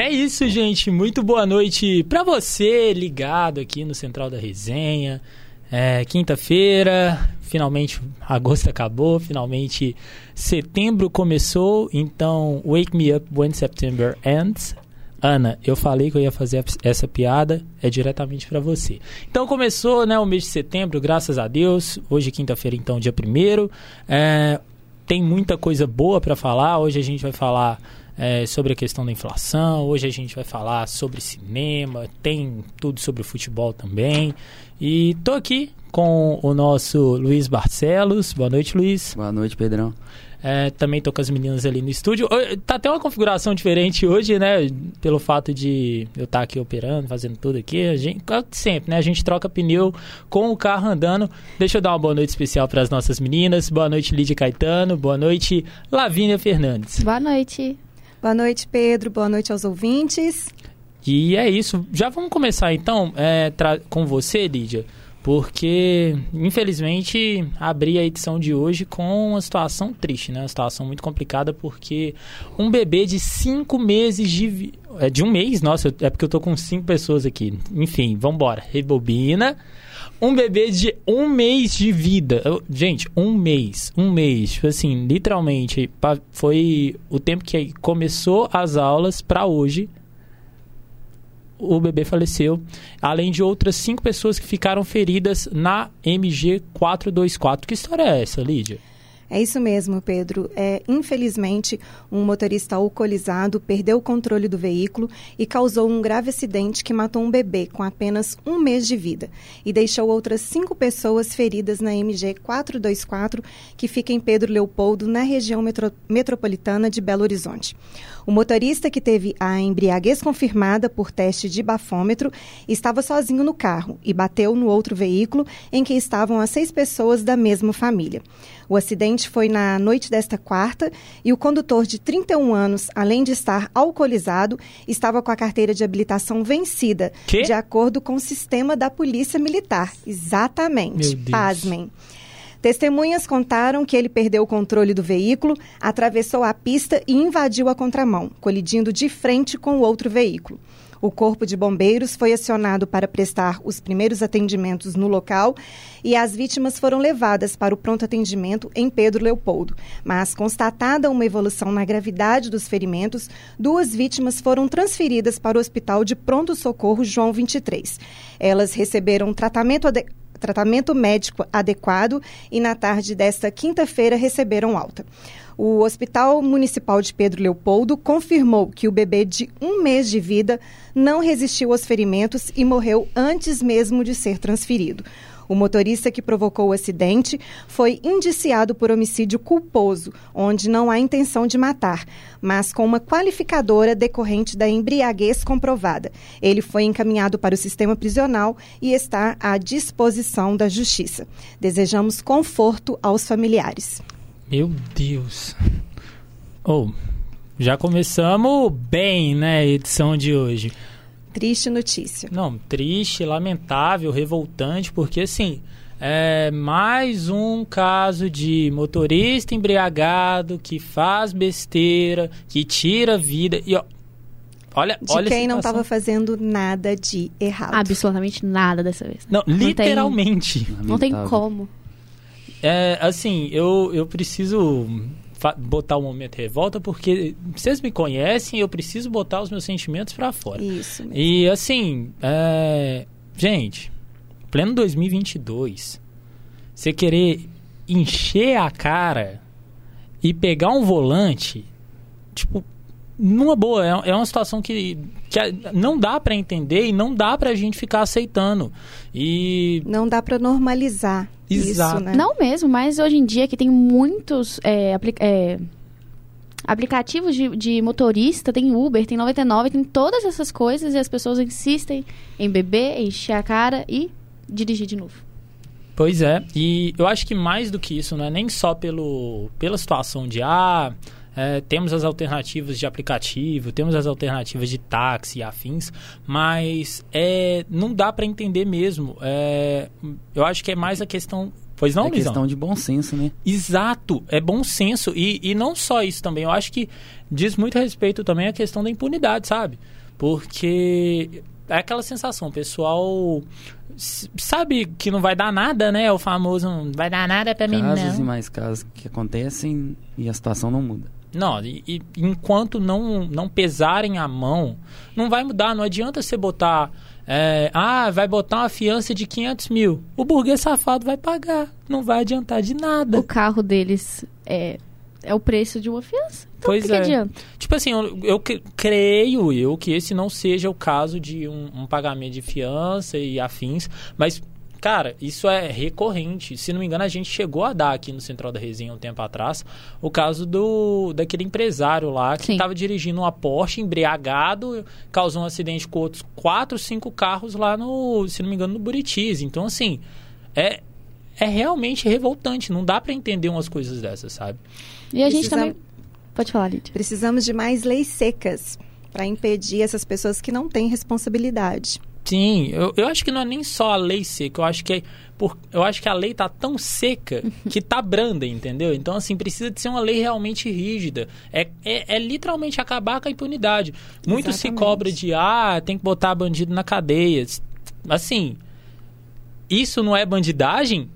é isso, gente. Muito boa noite para você ligado aqui no Central da Resenha. É, Quinta-feira, finalmente agosto acabou, finalmente setembro começou. Então, wake me up when September ends. Ana, eu falei que eu ia fazer essa piada, é diretamente para você. Então começou né, o mês de setembro, graças a Deus. Hoje, quinta-feira, então, dia 1 é, Tem muita coisa boa para falar. Hoje a gente vai falar é, sobre a questão da inflação. Hoje a gente vai falar sobre cinema, tem tudo sobre o futebol também. E tô aqui com o nosso Luiz Barcelos. Boa noite, Luiz. Boa noite, Pedrão. É, também tô com as meninas ali no estúdio. Tá até uma configuração diferente hoje, né? Pelo fato de eu estar tá aqui operando, fazendo tudo aqui. A gente, sempre, né? A gente troca pneu com o carro andando. Deixa eu dar uma boa noite especial para as nossas meninas. Boa noite, Lídia Caetano. Boa noite, Lavínia Fernandes. Boa noite. Boa noite, Pedro. Boa noite aos ouvintes. E é isso. Já vamos começar então é, com você, Lídia porque infelizmente abri a edição de hoje com uma situação triste, né? Uma situação muito complicada porque um bebê de cinco meses de é de um mês, nossa, é porque eu tô com cinco pessoas aqui. Enfim, vambora, rebobina. Um bebê de um mês de vida. Gente, um mês. Um mês. Tipo assim, literalmente, foi o tempo que começou as aulas para hoje o bebê faleceu, além de outras cinco pessoas que ficaram feridas na MG 424. Que história é essa, Lídia? É isso mesmo, Pedro. É, infelizmente, um motorista alcoolizado perdeu o controle do veículo e causou um grave acidente que matou um bebê com apenas um mês de vida e deixou outras cinco pessoas feridas na MG 424, que fica em Pedro Leopoldo, na região metro metropolitana de Belo Horizonte. O motorista que teve a embriaguez confirmada por teste de bafômetro estava sozinho no carro e bateu no outro veículo em que estavam as seis pessoas da mesma família. O acidente foi na noite desta quarta e o condutor de 31 anos, além de estar alcoolizado, estava com a carteira de habilitação vencida, que? de acordo com o sistema da Polícia Militar. Exatamente. Pasmem. Testemunhas contaram que ele perdeu o controle do veículo, atravessou a pista e invadiu a contramão, colidindo de frente com o outro veículo. O Corpo de Bombeiros foi acionado para prestar os primeiros atendimentos no local e as vítimas foram levadas para o pronto atendimento em Pedro Leopoldo. Mas, constatada uma evolução na gravidade dos ferimentos, duas vítimas foram transferidas para o Hospital de Pronto Socorro João 23. Elas receberam tratamento tratamento médico adequado e na tarde desta quinta-feira receberam alta. O Hospital Municipal de Pedro Leopoldo confirmou que o bebê de um mês de vida não resistiu aos ferimentos e morreu antes mesmo de ser transferido. O motorista que provocou o acidente foi indiciado por homicídio culposo, onde não há intenção de matar, mas com uma qualificadora decorrente da embriaguez comprovada. Ele foi encaminhado para o sistema prisional e está à disposição da Justiça. Desejamos conforto aos familiares. Meu Deus. Oh, já começamos bem, né, a edição de hoje. Triste notícia. Não, triste, lamentável, revoltante, porque assim, é mais um caso de motorista embriagado que faz besteira, que tira a vida. E ó, olha, de olha quem não estava fazendo nada de errado. Absolutamente nada dessa vez. Não, não literalmente. Tem, não tem como. É, assim, eu, eu preciso botar o momento revolta porque vocês me conhecem eu preciso botar os meus sentimentos para fora. Isso. Mesmo. E assim, é... gente, pleno 2022, você querer encher a cara e pegar um volante, tipo, numa boa, é, é uma situação que, que não dá para entender e não dá para a gente ficar aceitando. E não dá para normalizar Exato. isso, né? Não mesmo, mas hoje em dia que tem muitos é, é, aplicativos de, de, motorista, tem Uber, tem 99, tem todas essas coisas e as pessoas insistem em beber, encher a cara e dirigir de novo. Pois é, e eu acho que mais do que isso, não é nem só pelo, pela situação de ah, é, temos as alternativas de aplicativo, temos as alternativas de táxi e afins, mas é, não dá para entender mesmo. É, eu acho que é mais a questão Pois não, É questão de bom senso, né? Exato, é bom senso. E, e não só isso também, eu acho que diz muito respeito também à questão da impunidade, sabe? Porque é aquela sensação, o pessoal sabe que não vai dar nada, né? O famoso não vai dar nada pra mim, Casos e não. mais casos que acontecem e a situação não muda. Não, e, e enquanto não, não pesarem a mão, não vai mudar. Não adianta você botar. é, ah, vai botar uma fiança de 500 mil. O burguês safado vai pagar. Não vai adiantar de nada. O carro deles é, é o preço de uma fiança. Então, Pois que, que é. adianta? Tipo assim, eu, eu cre- creio eu que esse não seja o caso de um, um pagamento de fiança e afins, mas, cara, isso é recorrente. Se não me engano, a gente chegou a dar aqui no Central da Resenha um tempo atrás o caso do daquele empresário lá que estava dirigindo uma Porsche embriagado, causou um acidente com outros quatro, cinco carros lá no, se não me engano, no Buritis. Então, assim, é, é realmente revoltante. Não dá pra entender umas coisas dessas, sabe? E a gente também. Pode falar, Lídia. Precisamos de mais leis secas para impedir essas pessoas que não têm responsabilidade. Sim, eu, eu acho que não é nem só a lei seca, eu acho que é por, eu acho que a lei tá tão seca que tá branda, entendeu? Então, assim, precisa de ser uma lei realmente rígida. É, é, é literalmente acabar com a impunidade. Muito se Exatamente. cobra de, ah, tem que botar bandido na cadeia. Assim, isso não é bandidagem?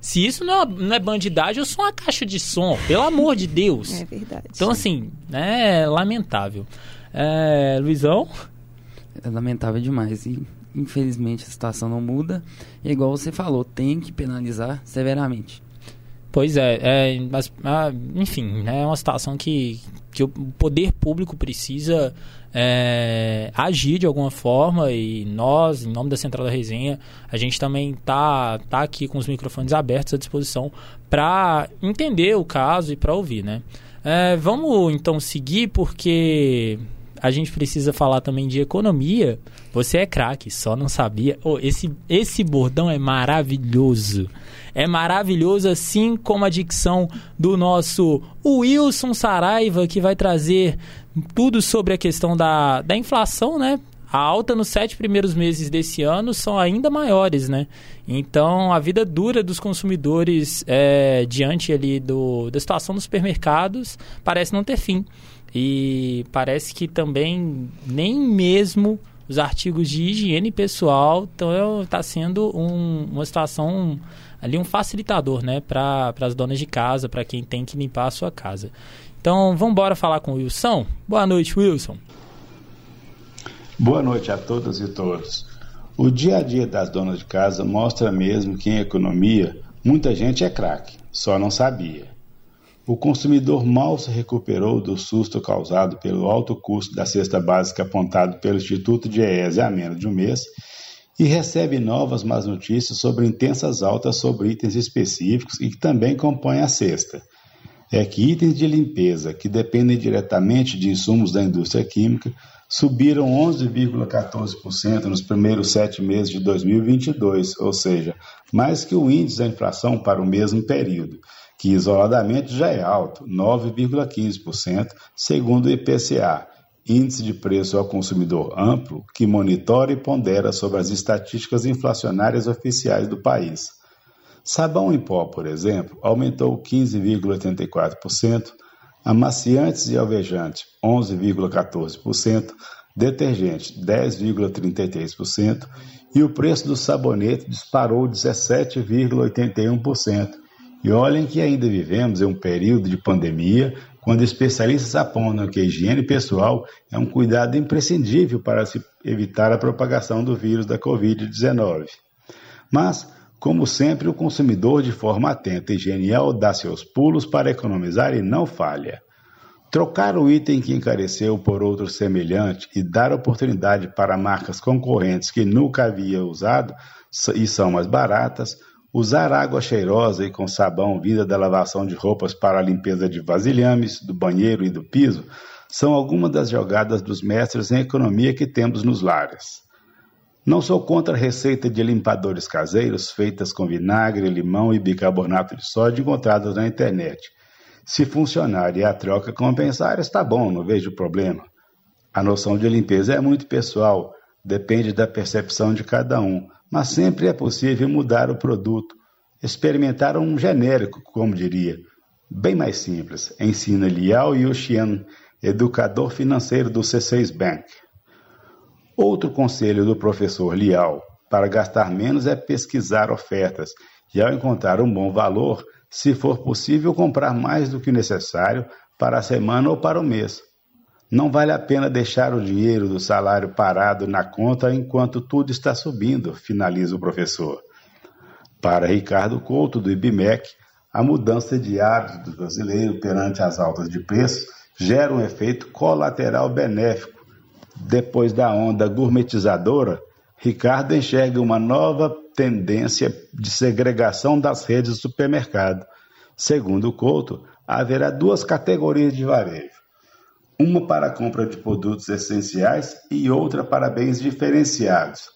Se isso não é, não é bandidagem, eu sou uma caixa de som, pelo amor de Deus. É verdade. Então, assim, é lamentável. É, Luizão? É lamentável demais. E infelizmente a situação não muda. E igual você falou, tem que penalizar severamente. Pois é, é mas, ah, enfim, é uma situação que, que o poder público precisa é, agir de alguma forma e nós, em nome da Central da Resenha, a gente também tá, tá aqui com os microfones abertos à disposição para entender o caso e para ouvir, né? É, vamos então seguir porque a gente precisa falar também de economia. Você é craque, só não sabia. Oh, esse, esse bordão é maravilhoso. É maravilhoso, assim como a dicção do nosso Wilson Saraiva, que vai trazer tudo sobre a questão da, da inflação, né? A alta nos sete primeiros meses desse ano são ainda maiores, né? Então, a vida dura dos consumidores é, diante ali do, da situação dos supermercados parece não ter fim. E parece que também nem mesmo os artigos de higiene pessoal estão tá sendo um, uma situação ali um facilitador, né, para as donas de casa, para quem tem que limpar a sua casa. Então, vamos embora falar com o Wilson. Boa noite, Wilson. Boa noite a todas e todos. O dia a dia das donas de casa mostra mesmo que em economia muita gente é craque, só não sabia. O consumidor mal se recuperou do susto causado pelo alto custo da cesta básica apontado pelo Instituto de EES há menos de um mês e recebe novas más notícias sobre intensas altas sobre itens específicos e que também compõem a cesta. É que itens de limpeza, que dependem diretamente de insumos da indústria química, subiram 11,14% nos primeiros sete meses de 2022, ou seja, mais que o índice da inflação para o mesmo período, que isoladamente já é alto, 9,15%, segundo o IPCA, Índice de Preço ao Consumidor Amplo, que monitora e pondera sobre as estatísticas inflacionárias oficiais do país. Sabão em pó, por exemplo, aumentou 15,84%, amaciantes e alvejantes 11,14%, detergente 10,33% e o preço do sabonete disparou 17,81%. E olhem que ainda vivemos em um período de pandemia, quando especialistas apontam que a higiene pessoal é um cuidado imprescindível para se evitar a propagação do vírus da Covid-19. Mas, como sempre, o consumidor, de forma atenta e genial, dá seus pulos para economizar e não falha. Trocar o item que encareceu por outro semelhante e dar oportunidade para marcas concorrentes que nunca havia usado e são mais baratas, usar água cheirosa e com sabão vinda da lavação de roupas para a limpeza de vasilhames, do banheiro e do piso, são algumas das jogadas dos mestres em economia que temos nos lares. Não sou contra a receita de limpadores caseiros feitas com vinagre, limão e bicarbonato de sódio encontradas na internet. Se funcionar e a troca compensar, está bom, não vejo problema. A noção de limpeza é muito pessoal, depende da percepção de cada um, mas sempre é possível mudar o produto. experimentaram um genérico, como diria, bem mais simples. Ensina Liao Yuxian, educador financeiro do C6 Bank. Outro conselho do professor Liao para gastar menos é pesquisar ofertas e, ao encontrar um bom valor, se for possível, comprar mais do que necessário para a semana ou para o mês. Não vale a pena deixar o dinheiro do salário parado na conta enquanto tudo está subindo, finaliza o professor. Para Ricardo Couto, do IBMEC, a mudança de hábitos do brasileiro perante as altas de preço gera um efeito colateral benéfico. Depois da onda gourmetizadora, Ricardo enxerga uma nova tendência de segregação das redes de supermercado. Segundo Couto, haverá duas categorias de varejo: uma para a compra de produtos essenciais e outra para bens diferenciados.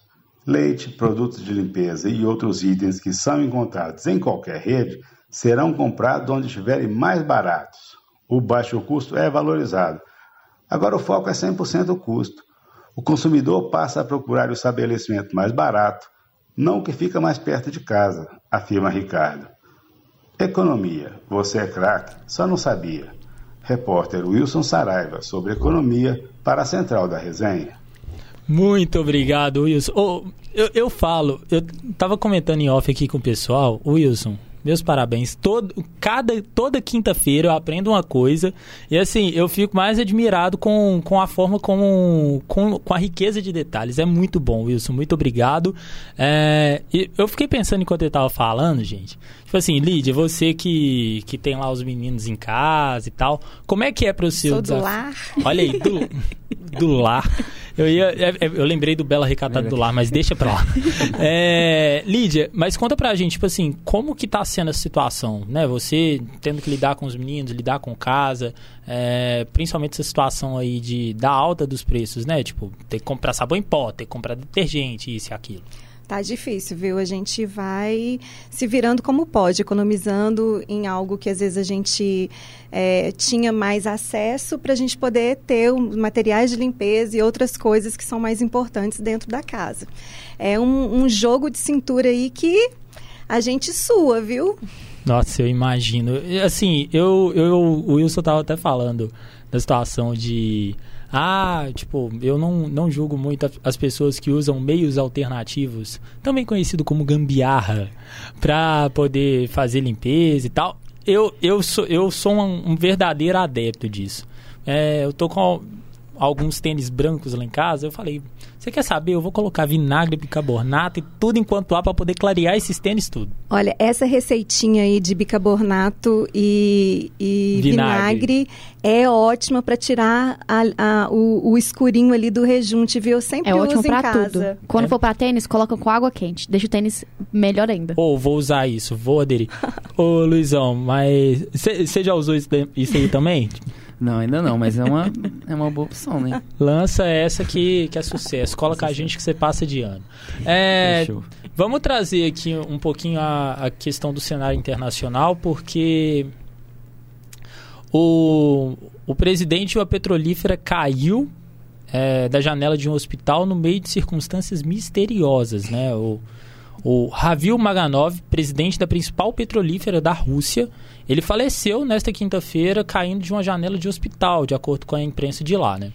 Leite, produtos de limpeza e outros itens que são encontrados em qualquer rede serão comprados onde estiverem mais baratos. O baixo custo é valorizado. Agora o foco é 100% o custo. O consumidor passa a procurar o estabelecimento mais barato, não o que fica mais perto de casa, afirma Ricardo. Economia. Você é craque, só não sabia. Repórter Wilson Saraiva sobre economia para a Central da Resenha. Muito obrigado, Wilson. Oh, eu, eu falo, eu estava comentando em off aqui com o pessoal, Wilson, meus parabéns. Todo, cada, toda quinta-feira eu aprendo uma coisa. E assim, eu fico mais admirado com, com a forma como. Com, com a riqueza de detalhes. É muito bom, Wilson. Muito obrigado. É, eu fiquei pensando enquanto ele estava falando, gente. Tipo assim, Lídia, você que, que tem lá os meninos em casa e tal, como é que é para o seu Sou do lar. Olha aí, do, do lar. Eu, ia, é, é, eu lembrei do Bela Recatada do Lar, mas deixa pra lá. É, Lídia, mas conta pra gente, tipo assim, como que tá sendo essa situação, né? Você tendo que lidar com os meninos, lidar com casa, é, principalmente essa situação aí de, da alta dos preços, né? Tipo, ter que comprar sabão em pó, ter que comprar detergente, isso e aquilo. Tá difícil, viu? A gente vai se virando como pode, economizando em algo que às vezes a gente é, tinha mais acesso para a gente poder ter materiais de limpeza e outras coisas que são mais importantes dentro da casa. É um, um jogo de cintura aí que a gente sua, viu? Nossa, eu imagino. Assim, eu, eu o Wilson tava até falando da situação de ah, tipo, eu não, não julgo muito as pessoas que usam meios alternativos, também conhecido como gambiarra, para poder fazer limpeza e tal. Eu, eu sou, eu sou um, um verdadeiro adepto disso. É, eu tô com alguns tênis brancos lá em casa, eu falei, você quer saber? Eu vou colocar vinagre, bicarbonato e tudo enquanto há para poder clarear esses tênis tudo. Olha, essa receitinha aí de bicarbonato e, e vinagre. vinagre. é ótima para tirar a, a, o, o, escurinho ali do rejunte, viu? Eu sempre é uso ótimo para tudo. Quando é. for para tênis, coloca com água quente. Deixa o tênis melhor ainda. Ou oh, vou usar isso, vou aderir. Ô, Luizão, mas você já usou isso, isso aí também? Não, ainda não, mas é uma, é uma boa opção, né? Lança essa que, que é sucesso. Cola com a gente que você passa de ano. É, vamos trazer aqui um pouquinho a, a questão do cenário internacional, porque o, o presidente da petrolífera caiu é, da janela de um hospital no meio de circunstâncias misteriosas, né? O, o Ravil Maganov, presidente da principal petrolífera da Rússia, ele faleceu nesta quinta-feira caindo de uma janela de hospital, de acordo com a imprensa de lá, né?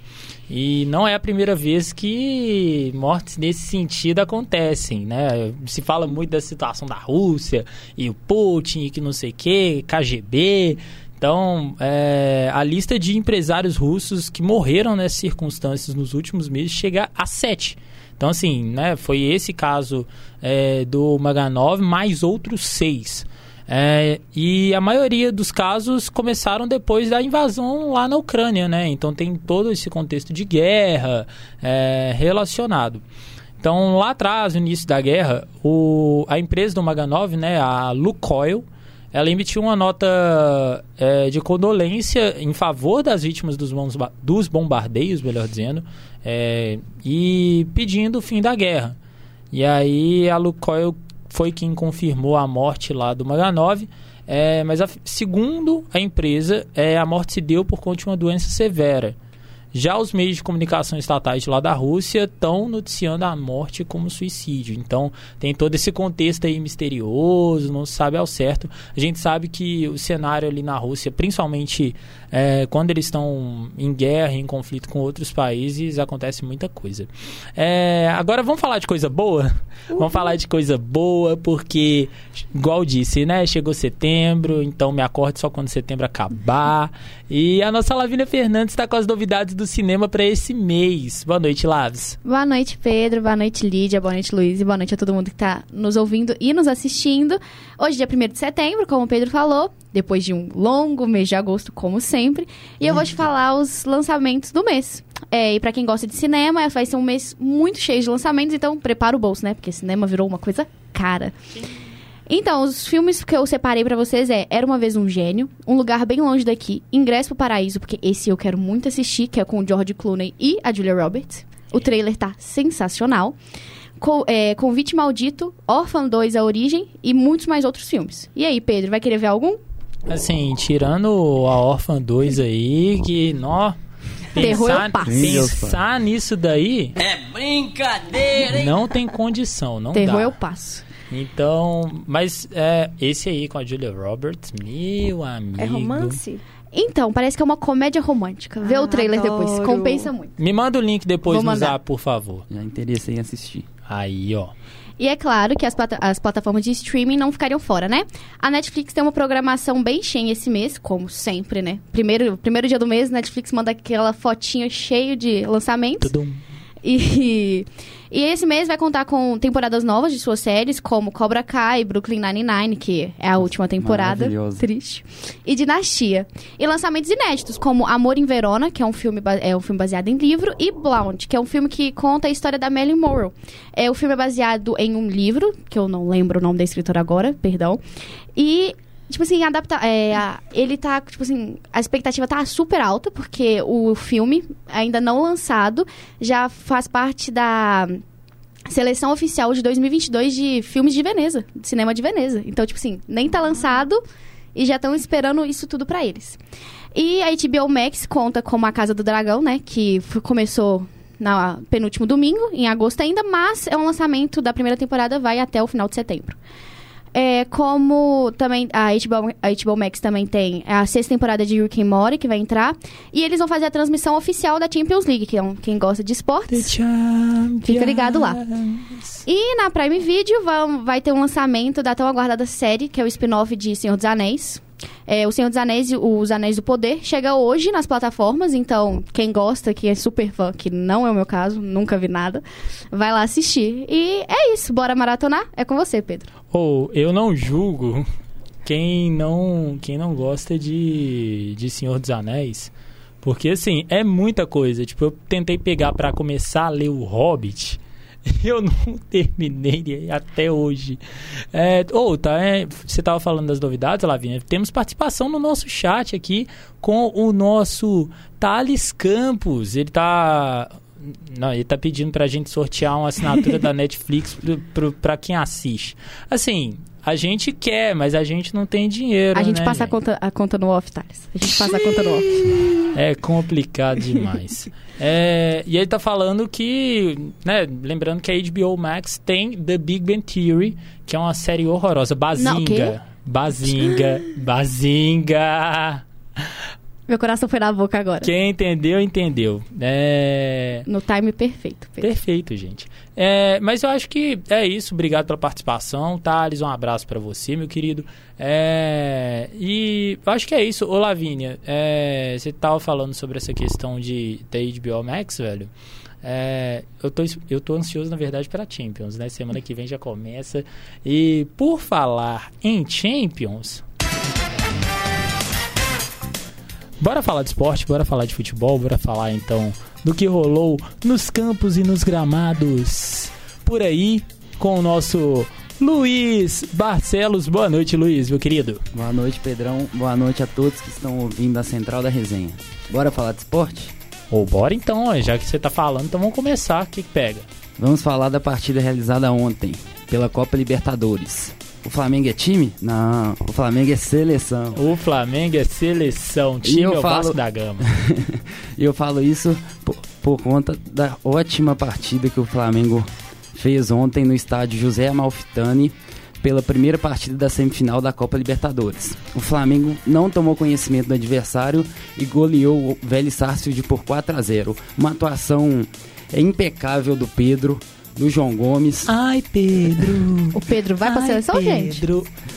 E não é a primeira vez que mortes nesse sentido acontecem, né? Se fala muito da situação da Rússia e o Putin e que não sei o que, KGB. Então, é, a lista de empresários russos que morreram nessas circunstâncias nos últimos meses chega a sete. Então, assim, né, foi esse caso é, do Maganov, mais outros seis. É, e a maioria dos casos começaram depois da invasão lá na Ucrânia, né? Então tem todo esse contexto de guerra é, relacionado. Então lá atrás, no início da guerra, o, a empresa do Maganov, né, a Lukoil, ela emitiu uma nota é, de condolência em favor das vítimas dos, dos bombardeios, melhor dizendo, é, e pedindo o fim da guerra. E aí a Lukoil foi quem confirmou a morte lá do Maganov, é, mas a, segundo a empresa, é, a morte se deu por conta de uma doença severa. Já os meios de comunicação estatais lá da Rússia estão noticiando a morte como suicídio. Então tem todo esse contexto aí misterioso, não se sabe ao certo. A gente sabe que o cenário ali na Rússia, principalmente é, quando eles estão em guerra, em conflito com outros países, acontece muita coisa. É, agora vamos falar de coisa boa? Uhum. Vamos falar de coisa boa, porque, igual disse, né? Chegou setembro, então me acorde só quando setembro acabar. E a nossa Lavínia Fernandes está com as novidades do cinema para esse mês. Boa noite, Laves. Boa noite, Pedro. Boa noite, Lídia. Boa noite, Luiz. E boa noite a todo mundo que está nos ouvindo e nos assistindo. Hoje, dia 1 de setembro, como o Pedro falou, depois de um longo mês de agosto, como sempre. E eu vou te falar os lançamentos do mês. É, e para quem gosta de cinema, vai ser um mês muito cheio de lançamentos, então prepara o bolso, né? Porque cinema virou uma coisa cara. Sim. Então, os filmes que eu separei para vocês é Era Uma Vez Um Gênio, Um Lugar Bem Longe Daqui, Ingresso pro Paraíso, porque esse eu quero muito assistir, que é com o George Clooney e a Julia Roberts. O trailer tá sensacional. Com, é, Convite Maldito, Orphan 2 A Origem e muitos mais outros filmes. E aí, Pedro, vai querer ver algum? Assim, tirando a Orphan 2 aí, que, nó... Terror passo. Pensar nisso daí... É brincadeira, hein? Não tem condição, não Terror dá. eu passo. Então, mas é, esse aí com a Julia Roberts, meu amigo. É romance? Então, parece que é uma comédia romântica. Vê ah, o trailer adoro. depois, compensa muito. Me manda o link depois no zap, por favor. Já interessei em assistir. Aí, ó. E é claro que as, plata as, plataformas de streaming não ficariam fora, né? A Netflix tem uma programação bem cheia esse mês, como sempre, né? Primeiro, primeiro dia do mês, Netflix manda aquela fotinha cheia de lançamentos. Tudum. E, e esse mês vai contar com temporadas novas de suas séries, como Cobra Kai, Brooklyn Nine-Nine, que é a última temporada. Triste. E Dinastia. E lançamentos inéditos, como Amor em Verona, que é um filme, é um filme baseado em livro, e Blonde, que é um filme que conta a história da Marilyn Monroe. É, o filme é baseado em um livro, que eu não lembro o nome da escritora agora, perdão. E Tipo assim, adapta, é, a, ele tá, tipo assim, a expectativa tá super alta, porque o filme, ainda não lançado, já faz parte da seleção oficial de 2022 de filmes de Veneza, de cinema de Veneza. Então, tipo assim, nem tá lançado e já estão esperando isso tudo para eles. E a HBO Max conta com A Casa do Dragão, né, que começou na penúltimo domingo, em agosto ainda, mas é um lançamento da primeira temporada, vai até o final de setembro. É, como também a HBO, a HBO Max também tem a sexta temporada de Rick and Morty, que vai entrar. E eles vão fazer a transmissão oficial da Champions League, que é um, quem gosta de esportes. Fica ligado lá. E na Prime Video vai, vai ter um lançamento da tão aguardada série, que é o spin-off de Senhor dos Anéis. É, o Senhor dos Anéis Os Anéis do Poder chega hoje nas plataformas, então quem gosta, que é super fã, que não é o meu caso, nunca vi nada, vai lá assistir. E é isso, bora maratonar? É com você, Pedro. Ou oh, eu não julgo quem não, quem não gosta de, de Senhor dos Anéis. Porque, assim, é muita coisa. Tipo, eu tentei pegar para começar a ler o Hobbit. Eu não terminei até hoje. É, oh, tá, é, você estava falando das novidades, Lavinha. Temos participação no nosso chat aqui com o nosso Thales Campos. Ele está não, ele tá pedindo pra gente sortear uma assinatura da Netflix para quem assiste. Assim, a gente quer, mas a gente não tem dinheiro. A gente né, passa gente? A, conta, a conta no off, Thales. A gente passa a conta no off. É complicado demais. é, e ele tá falando que, né, lembrando que a HBO Max tem The Big Bang Theory, que é uma série horrorosa. Bazinga. Não, Bazinga. Bazinga. Meu coração foi na boca agora. Quem entendeu, entendeu. É... No time perfeito. Pedro. Perfeito, gente. É, mas eu acho que é isso. Obrigado pela participação. Thales, um abraço para você, meu querido. É, e eu acho que é isso. Ô, Lavínia, é, você tava falando sobre essa questão de, da HBO Max, velho. É, eu, tô, eu tô ansioso, na verdade, para Champions, né? Semana que vem já começa. E por falar em Champions, Bora falar de esporte, bora falar de futebol, bora falar então do que rolou nos campos e nos gramados por aí com o nosso Luiz Barcelos. Boa noite, Luiz, meu querido. Boa noite, Pedrão. Boa noite a todos que estão ouvindo a Central da Resenha. Bora falar de esporte? Ou bora então, já que você tá falando, então vamos começar. O que, que pega? Vamos falar da partida realizada ontem pela Copa Libertadores. O Flamengo é time? Não, o Flamengo é seleção. O Flamengo é seleção, time é o falo... Vasco da Gama. E eu falo isso por, por, conta da ótima partida que o Flamengo fez ontem no estádio José Amalfitani pela primeira partida da semifinal da Copa Libertadores. O Flamengo não tomou conhecimento do adversário e goleou o Vélez Sarsfield por 4 a 0. Uma atuação impecável do Pedro, do João Gomes. Ai, Pedro. O Pedro vai Ai, pra seleção, Pedro. gente?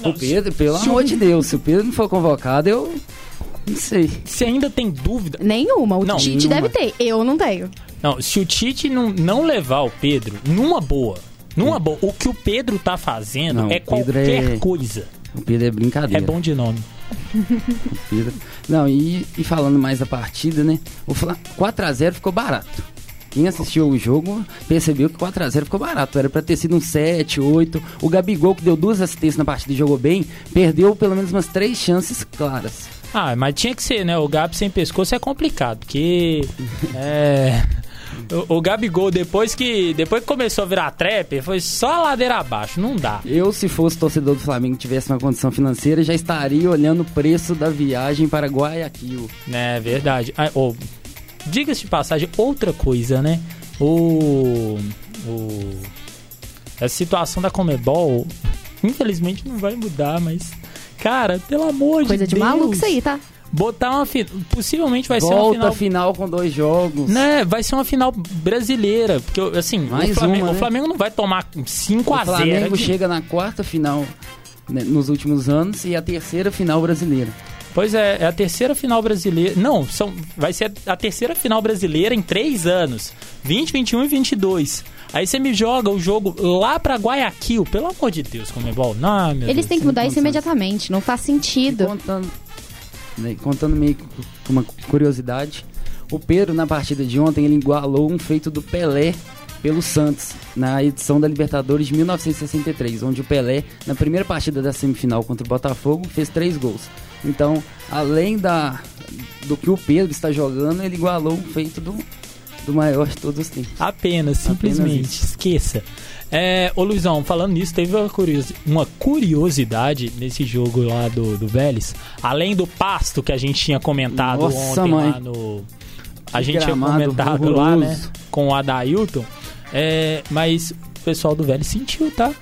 O Pedro, pelo amor de Deus, se o Pedro não for convocado, eu não sei. Você ainda tem dúvida? Nenhuma. O não, Tite nenhuma. deve ter. Eu não tenho. Não, se o Tite não, não levar o Pedro, numa boa, numa boa, o que o Pedro tá fazendo não, é qualquer é... coisa. O Pedro é brincadeira. É bom de nome. Pedro... Não, e, e falando mais da partida, né? O 4x0 ficou barato. Quem assistiu o jogo percebeu que 4x0 ficou barato. Era pra ter sido um 7, 8. O Gabigol, que deu duas assistências na partida e jogou bem, perdeu pelo menos umas três chances claras. Ah, mas tinha que ser, né? O Gabi sem pescoço é complicado, porque. é. O, o, Gabigol, depois que, depois que começou a virar trap, foi só a ladeira abaixo, não dá. Eu, se fosse torcedor do Flamengo e tivesse uma condição financeira, já estaria olhando o preço da viagem para Guayaquil. É verdade. Ah, oh, Diga-se de passagem, outra coisa, né? O. o a situação da Comebol, infelizmente não vai mudar, mas. Cara, pelo amor coisa de Deus. Coisa de maluco isso aí, tá? botar uma final. Possivelmente vai Volta ser uma final. final com dois jogos. Né? Vai ser uma final brasileira. Porque, assim, Mais o, Flamengo, uma, né? o Flamengo não vai tomar 5 a 0 O Flamengo chega na quarta final né, nos últimos anos e a terceira final brasileira. Pois é, é a terceira final brasileira. Não, são, vai ser a terceira final brasileira em três anos: 20, 21 e 22. Aí você me joga o jogo lá pra Guayaquil, pelo amor de Deus, Comebol. Não, meu Eles Deus, têm que mudar isso imediatamente, não faz sentido. E contando, né, contando meio com uma curiosidade, o Pedro na partida de ontem ele igualou um feito do Pelé pelo Santos na edição da Libertadores de 1963, onde o Pelé, na primeira partida da semifinal contra o Botafogo, fez três gols. Então, além da, do que o Pedro está jogando, ele igualou um feito do, do maior de todos os tempos. Apenas, simplesmente. Apenas Esqueça. É, ô Luizão, falando nisso, teve uma, curiosi uma curiosidade nesse jogo lá do, do Vélez. Além do pasto que a gente tinha comentado Nossa, ontem mãe. lá no. A gente tinha comentado horroroso. lá, né? Com o Adailton. É, mas o pessoal do Vélez sentiu, tá?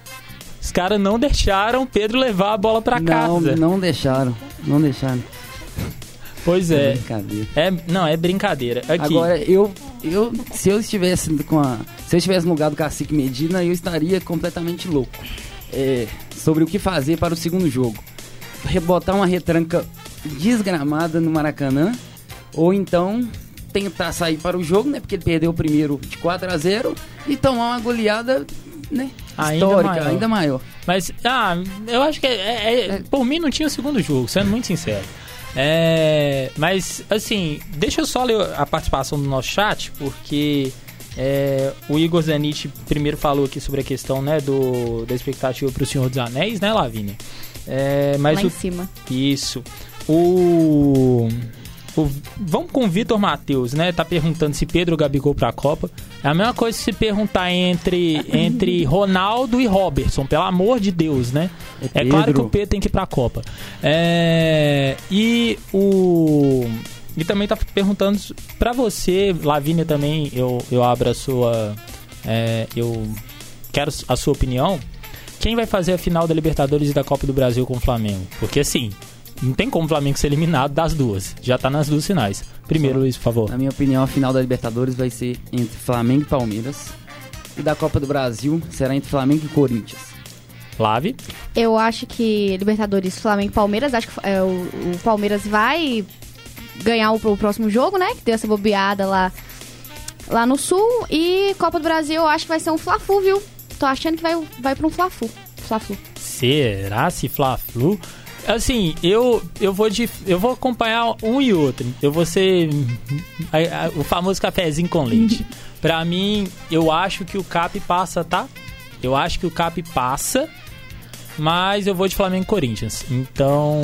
Os caras não deixaram Pedro levar a bola para casa. Não deixaram, não deixaram. Pois é. É brincadeira. É, não, é brincadeira. Aqui. Agora, eu, eu, se eu estivesse com a. Se eu estivesse no lugar do Cacique Medina, eu estaria completamente louco. É, sobre o que fazer para o segundo jogo. Rebotar uma retranca desgramada no Maracanã. Ou então tentar sair para o jogo, né? Porque ele perdeu o primeiro de 4 a 0 e tomar uma goleada né? Ainda histórica, maior. ainda maior. Mas, ah, eu acho que é, é, é, por mim não tinha o segundo jogo, sendo muito sincero. É, mas, assim, deixa eu só ler a participação do nosso chat, porque é, o Igor Zanich primeiro falou aqui sobre a questão né, do, da expectativa para o Senhor dos Anéis, né, Lavínia? É, mas Lá o, em cima. Isso. O o, vamos com o Vitor Matheus, né? Tá perguntando se Pedro Gabigol pra Copa. É a mesma coisa se perguntar entre, entre Ronaldo e Robertson, pelo amor de Deus, né? É, é claro que o Pedro tem que ir pra Copa. É, e o. E também tá perguntando para você, Lavínia também, eu, eu abro a sua. É, eu quero a sua opinião. Quem vai fazer a final da Libertadores e da Copa do Brasil com o Flamengo? Porque assim, não tem como o Flamengo ser eliminado das duas. Já tá nas duas finais. Primeiro, Só, Luiz, por favor. Na minha opinião, a final da Libertadores vai ser entre Flamengo e Palmeiras. E da Copa do Brasil será entre Flamengo e Corinthians. Lave? Eu acho que Libertadores, Flamengo e Palmeiras. Acho que é, o, o, Palmeiras vai ganhar o, o, próximo jogo, né? Que deu essa bobeada lá, lá no Sul. E Copa do Brasil, eu acho que vai ser um Fla-Flu, viu? Tô achando que vai, vai pra um Fla-Flu. Fla-Flu. Será se Fla-Flu? Assim, eu, eu, vou de, eu vou acompanhar um e outro. Eu vou ser a, a, o famoso cafezinho com leite. pra mim, eu acho que o Cap passa, tá? Eu acho que o Cap passa, mas eu vou de Flamengo e Corinthians. Então,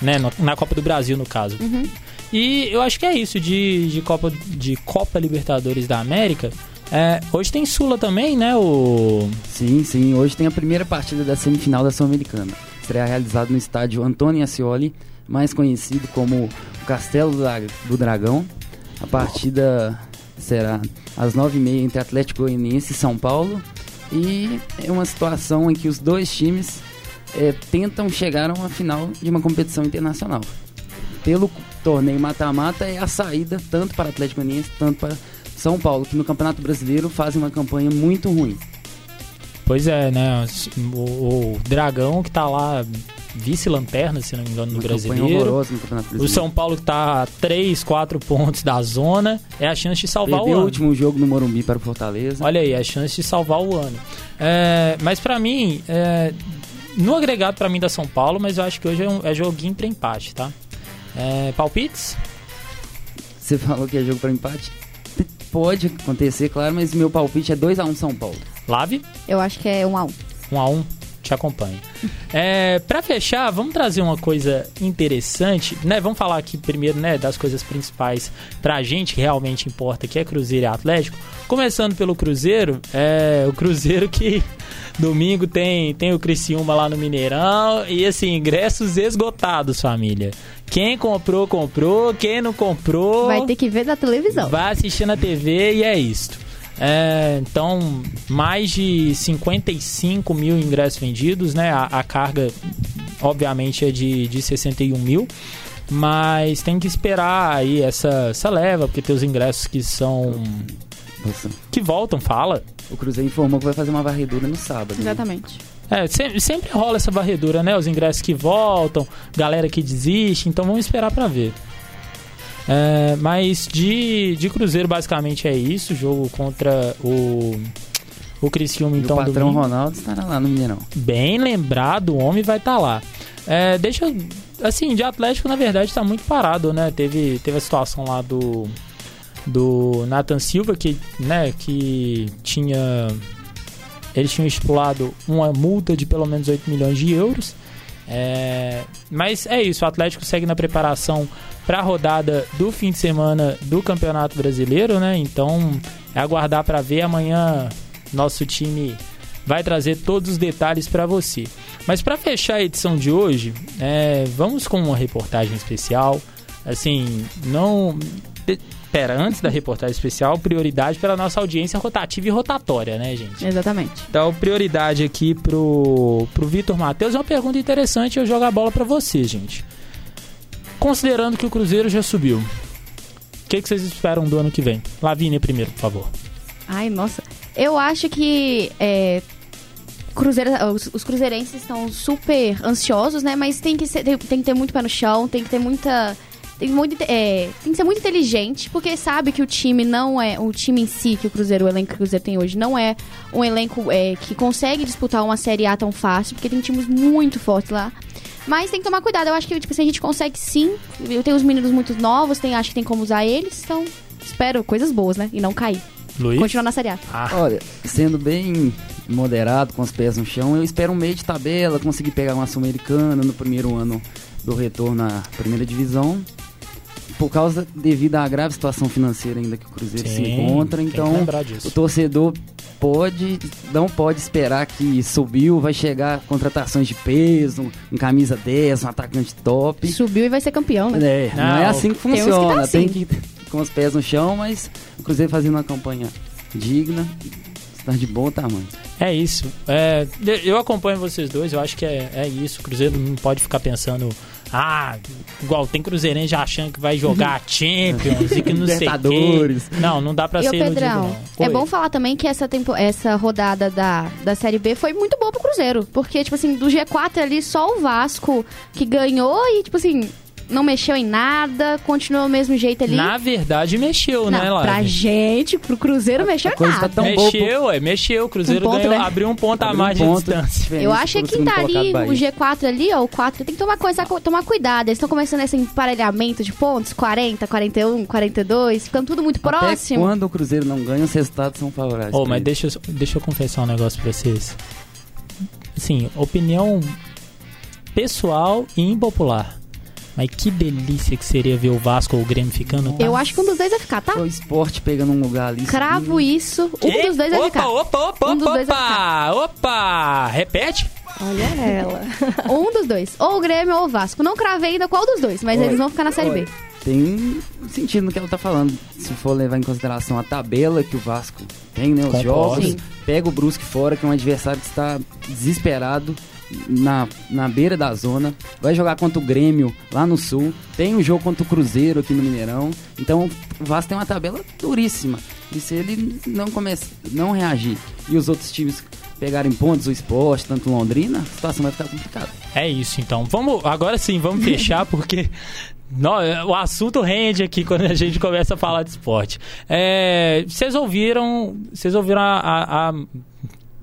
né, na Copa do Brasil, no caso. Uhum. E eu acho que é isso de, de, Copa, de Copa Libertadores da América. É, hoje tem Sula também, né? O... Sim, sim. Hoje tem a primeira partida da semifinal da Sul-Americana. Será realizado no estádio Antônio Ascioli, mais conhecido como Castelo do Dragão. A partida será às 9h30 entre Atlético Goianiense e São Paulo. E é uma situação em que os dois times é, tentam chegar a uma final de uma competição internacional. Pelo torneio mata-mata é a saída tanto para Atlético Goianiense, tanto para São Paulo, que no Campeonato Brasileiro fazem uma campanha muito ruim. Pois é, né? O, o Dragão que tá lá vice-lanterna, se não me engano, no brasileiro. No brasileiro. O São Paulo que tá a 3, 4 pontos da zona. É a chance de salvar Perdeu o ano. o último jogo no Morumbi para o Fortaleza. Olha aí, é a chance de salvar o ano. É, mas para mim, é, no agregado para mim da São Paulo, mas eu acho que hoje é, um, é joguinho para empate, tá? É, palpites? Você falou que é jogo para empate? Pode acontecer, claro, mas meu palpite é 2x1 um São Paulo. Lave? Eu acho que é 1 um a 1 1 um a 1 te acompanho. É, para fechar, vamos trazer uma coisa interessante, né? Vamos falar aqui primeiro, né, das coisas principais pra gente que realmente importa, que é Cruzeiro e Atlético. Começando pelo Cruzeiro, é o Cruzeiro que domingo tem tem o Criciúma lá no Mineirão e assim, ingressos esgotados, família. Quem comprou, comprou. Quem não comprou. Vai ter que ver na televisão. Vai assistir na TV e é isso. É, então, mais de 55 mil ingressos vendidos, né? A, a carga, obviamente, é de, de 61 mil. Mas tem que esperar aí essa, essa leva, porque tem os ingressos que são. Nossa. Que voltam, fala. O Cruzeiro informou que vai fazer uma varredura no sábado. Exatamente. Né? É, sempre, sempre rola essa varredura, né? Os ingressos que voltam, galera que desiste, então vamos esperar para ver. É, mas de, de Cruzeiro, basicamente é isso. Jogo contra o. O Criciúma, então. o patrão domingo. Ronaldo estará lá no Mineirão. Bem lembrado, o homem vai estar tá lá. É, deixa. Assim, de Atlético, na verdade, está muito parado, né? Teve, teve a situação lá do. Do Nathan Silva, que, né, que tinha. Eles tinham estipulado uma multa de pelo menos 8 milhões de euros. É, mas é isso, o Atlético segue na preparação para a rodada do fim de semana do Campeonato Brasileiro, né? Então é aguardar para ver amanhã nosso time vai trazer todos os detalhes para você. Mas para fechar a edição de hoje, é, vamos com uma reportagem especial. Assim, não Pera, antes da reportagem especial, prioridade para nossa audiência rotativa e rotatória, né, gente? Exatamente. Então, prioridade aqui pro, pro Vitor Matheus. É uma pergunta interessante, eu jogo a bola para você, gente. Considerando que o Cruzeiro já subiu, o que, que vocês esperam do ano que vem? Lavínia primeiro, por favor. Ai, nossa. Eu acho que é, Cruzeiro, os, os, cruzeirenses estão super ansiosos, né? Mas tem que, ser, tem, tem, que ter muito pé no chão, tem que ter muita tem, muito, é, tem que ser muito inteligente, porque sabe que o time não é. O time em si, que o Cruzeiro, o elenco que o Cruzeiro tem hoje, não é um elenco é, que consegue disputar uma Série A tão fácil, porque tem times muito fortes lá. Mas tem que tomar cuidado. Eu acho que tipo, assim, a gente consegue sim. Eu tenho os meninos muito novos, tem, acho que tem como usar eles. Então, espero coisas boas, né? E não cair. Luiz? Continuar na Série A. Ah. Olha, sendo bem moderado, com os pés no chão, eu espero um meio de tabela, conseguir pegar uma Sul-Americana no primeiro ano do retorno à primeira divisão por causa devido à grave situação financeira ainda que o Cruzeiro Sim, se encontra, então o torcedor pode não pode esperar que subiu, vai chegar contratações de peso, um camisa 10, um atacante top. Subiu e vai ser campeão, né? É, não, não é assim que funciona. Tem, que, tá assim. tem que com os pés no chão, mas o Cruzeiro fazendo uma campanha digna, está de bom tamanho. É isso. É, eu acompanho vocês dois, eu acho que é, é isso. O Cruzeiro não pode ficar pensando ah, igual tem Cruzeirense já achando que vai jogar Champions e que não sei o Não, não dá pra e ser Pedrão, iludido, É bom falar também que essa, tempo, essa rodada da, da Série B foi muito boa pro Cruzeiro. Porque, tipo assim, do G4 ali, só o Vasco que ganhou e, tipo assim, não mexeu em nada, continuou do mesmo jeito ali. Na verdade, mexeu, né, não, né, Lari? Pra gente, pro Cruzeiro, mexeu tá nada. Tá mexeu, é, mexeu. O Cruzeiro um ponto, ganhou, né? abriu um ponto abriu a mais um de distância. Eu acho que tá ali, o G4 ali, ó, o 4, tem que tomar, coisa, tomar cuidado. Eles estão começando esse emparelhamento de pontos, 40, 41, 42, ficando tudo muito Até próximo. quando o Cruzeiro não ganha, os resultados são favoráveis. Oh, mas deixa, deixa eu confessar um negócio pra vocês. Assim, opinião pessoal e impopular Mas que delícia que seria ver o Vasco ou o Grêmio ficando. Eu acho que um dos dois vai ficar, tá? O esporte pegando um lugar ali. Cravo isso. Um que? dos dois vai opa, ficar. Opa, opa, um dos opa, dois vai ficar. Opa! Repete. Olha ela. um dos dois. Ou o Grêmio ou o Vasco. Não cravei ainda qual dos dois, mas Oi. eles vão ficar na Série Oi. B. Tem sentido no que ela tá falando. Se for levar em consideração a tabela que o Vasco tem, né? Os Concordo. jogos. Sim. Pega o Brusque fora, que é um adversário que está desesperado na, na beira da zona. Vai jogar contra o Grêmio lá no Sul. Tem um jogo contra o Cruzeiro aqui no Mineirão. Então o Vasco tem uma tabela duríssima. E se ele não começa, não reagir e os outros times pegarem pontos, o esporte, tanto Londrina, a situação vai ficar complicada. É isso, então. Vamos, agora sim, vamos fechar, porque não, o assunto rende aqui quando a gente começa a falar de esporte. É, vocês ouviram, vocês ouviram a, a, a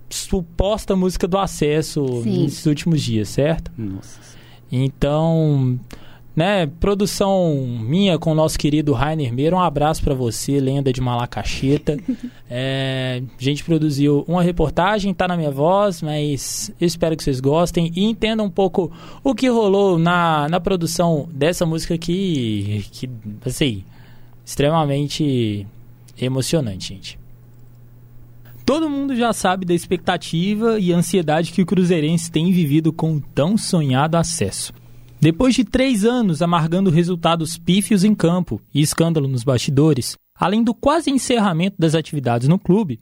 suposta música do acesso Sim. nesses últimos dias, certo? Nossa. Então, né, produção minha com o nosso querido Rainer Meira, um abraço para você, lenda de Malacacheta. é, a gente produziu uma reportagem, tá na minha voz, mas eu espero que vocês gostem e entendam um pouco o que rolou na, na produção dessa música aqui, que, assim, extremamente emocionante, gente. Todo mundo já sabe da expectativa e ansiedade que o Cruzeirense tem vivido com o tão sonhado acesso. Depois de três anos amargando resultados pífios em campo e escândalo nos bastidores, além do quase encerramento das atividades no clube,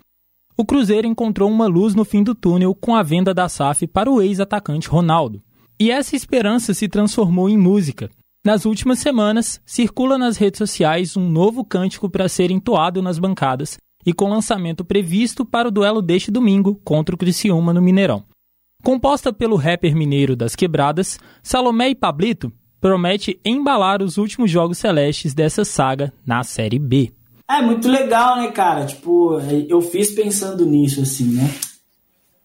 o Cruzeiro encontrou uma luz no fim do túnel com a venda da SAF para o ex-atacante Ronaldo. E essa esperança se transformou em música. Nas últimas semanas, circula nas redes sociais um novo cântico para ser entoado nas bancadas e com lançamento previsto para o duelo deste domingo contra o Criciúma no Mineirão. Composta pelo rapper mineiro das Quebradas, Salomé e Pablito promete embalar os últimos jogos celestes dessa saga na Série B. É muito legal, né, cara? Tipo, eu fiz pensando nisso, assim, né?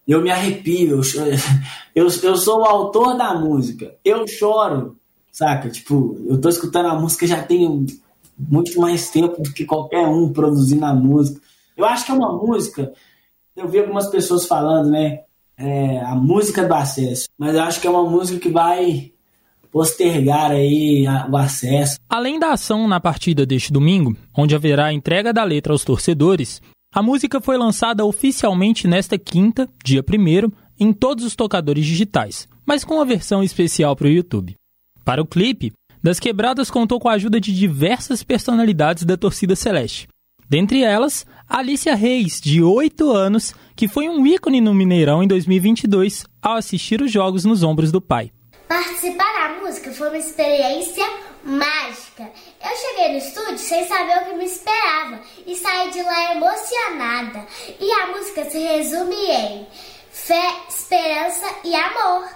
Eu me arrepio, eu, eu, eu sou o autor da música, eu choro, saca? Tipo, eu tô escutando a música já tem muito mais tempo do que qualquer um produzindo a música. Eu acho que é uma música. Eu vi algumas pessoas falando, né? É, a música do acesso. Mas eu acho que é uma música que vai postergar aí o acesso. Além da ação na partida deste domingo, onde haverá a entrega da letra aos torcedores, a música foi lançada oficialmente nesta quinta, dia 1 em todos os tocadores digitais, mas com uma versão especial para o YouTube. Para o clipe, Das Quebradas contou com a ajuda de diversas personalidades da torcida celeste, Dentre elas, Alicia Reis, de 8 anos, que foi um ícone no Mineirão em 2022 ao assistir os jogos nos ombros do pai. Participar da música foi uma experiência mágica. Eu cheguei no estúdio sem saber o que me esperava e saí de lá emocionada. E a música se resume em fé, esperança e amor.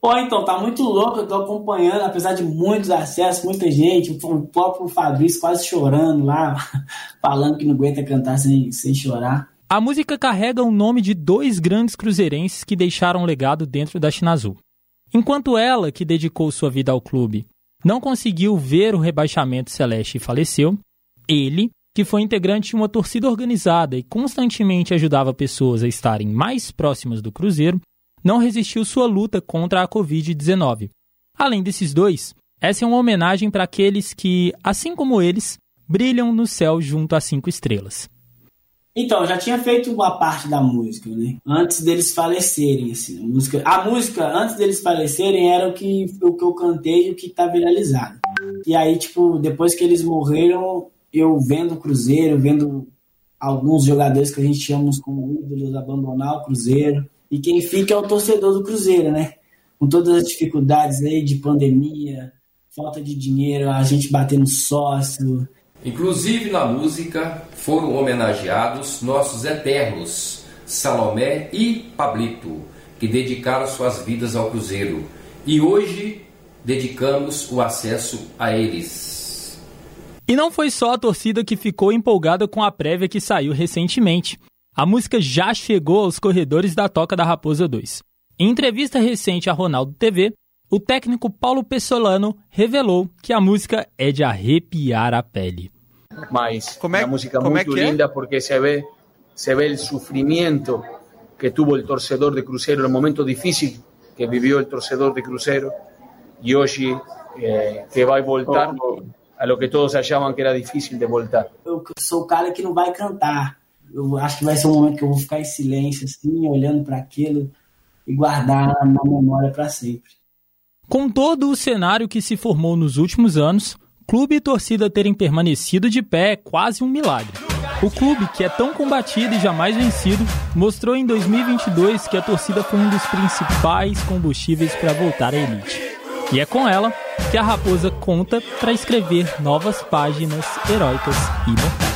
Pô, então, tá muito louco, eu tô acompanhando, apesar de muitos acessos, muita gente, o próprio Fabrício quase chorando lá, falando que não aguenta cantar sem, sem chorar. A música carrega o nome de dois grandes cruzeirenses que deixaram legado dentro da China Azul. Enquanto ela, que dedicou sua vida ao clube, não conseguiu ver o rebaixamento celeste e faleceu, ele, que foi integrante de uma torcida organizada e constantemente ajudava pessoas a estarem mais próximas do Cruzeiro, não resistiu sua luta contra a Covid-19. Além desses dois, essa é uma homenagem para aqueles que, assim como eles, brilham no céu junto às cinco estrelas. Então, já tinha feito uma parte da música, né? Antes deles falecerem, assim. A música, a música antes deles falecerem, era o que, o que eu cantei e o que tá viralizado. E aí, tipo, depois que eles morreram, eu vendo o Cruzeiro, vendo alguns jogadores que a gente chama como ídolos abandonar o Cruzeiro. E quem fica é o torcedor do Cruzeiro, né? Com todas as dificuldades aí de pandemia, falta de dinheiro, a gente batendo sócio. Inclusive na música foram homenageados nossos eternos Salomé e Pablito, que dedicaram suas vidas ao Cruzeiro. E hoje dedicamos o acesso a eles. E não foi só a torcida que ficou empolgada com a prévia que saiu recentemente. A música já chegou aos corredores da Toca da Raposa 2. Em entrevista recente à Ronaldo TV, o técnico Paulo Pessolano revelou que a música é de arrepiar a pele. Mas como é, uma música muito é linda porque se vê se vê o sofrimento que tuvo o torcedor de Cruzeiro no momento difícil que viveu o torcedor de Cruzeiro y hoy eh, que vai voltar a lo que todos achavam que era difícil de voltar. Eu sou o cara que não vai cantar. Eu acho que vai ser um momento que eu vou ficar em silêncio, assim, olhando para aquilo e guardar na memória para sempre. Com todo o cenário que se formou nos últimos anos, clube e torcida terem permanecido de pé é quase um milagre. O clube, que é tão combatido e jamais vencido, mostrou em 2022 que a torcida foi um dos principais combustíveis para voltar à elite. E é com ela que a Raposa conta para escrever novas páginas heróicas e mortais.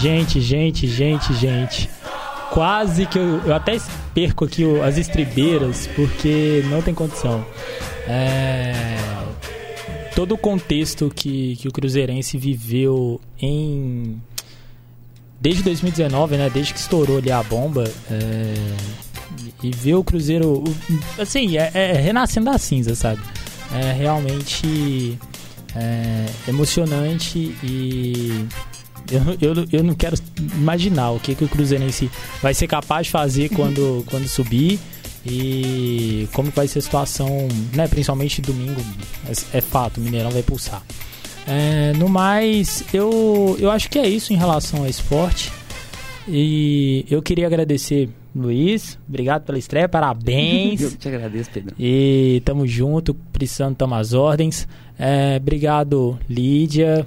Gente, gente, gente, gente. Quase que eu, eu até perco aqui as estribeiras porque não tem condição. É, todo o contexto que, que o Cruzeirense viveu em. Desde 2019, né? Desde que estourou ali a bomba. É, e ver o Cruzeiro. Assim, é, é renascendo da cinza, sabe? É realmente é, emocionante e eu, eu, eu não quero imaginar o que, que o Cruzeirense vai ser capaz de fazer quando, quando subir e como vai ser a situação, né? Principalmente domingo, é, é fato, o Mineirão vai pulsar. É, no mais, eu, eu acho que é isso em relação ao esporte. E eu queria agradecer, Luiz. Obrigado pela estreia, parabéns. eu te agradeço, Pedro. E tamo junto, precisando tomar as ordens. É, obrigado, Lídia.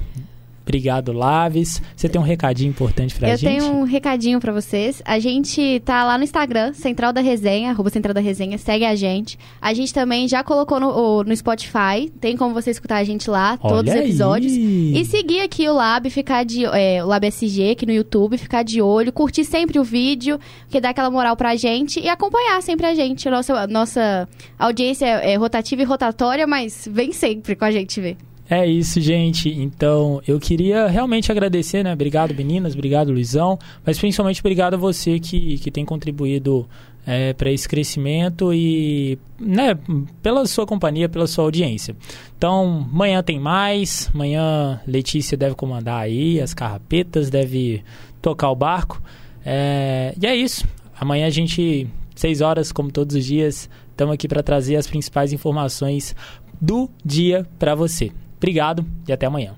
Obrigado, Laves. Você tem um recadinho importante pra eu gente? Eu tenho um recadinho para vocês. A gente tá lá no Instagram, Central da Resenha, arroba Central da Resenha, segue a gente. A gente também já colocou no, no Spotify, tem como você escutar a gente lá, Olha todos os episódios. Aí. E seguir aqui o Lab, ficar de. É, o Lab SG aqui no YouTube, ficar de olho, curtir sempre o vídeo, que dá aquela moral pra gente e acompanhar sempre a gente. Nossa, nossa audiência é rotativa e rotatória, mas vem sempre com a gente ver. É isso, gente. Então, eu queria realmente agradecer, né? Obrigado, meninas. Obrigado, Luizão. Mas principalmente obrigado a você que, que tem contribuído é, para esse crescimento e né, pela sua companhia, pela sua audiência. Então, amanhã tem mais. Amanhã Letícia deve comandar aí as carrapetas, deve tocar o barco. É, e é isso. Amanhã a gente, seis horas, como todos os dias, estamos aqui para trazer as principais informações do dia para você. Obrigado e até amanhã.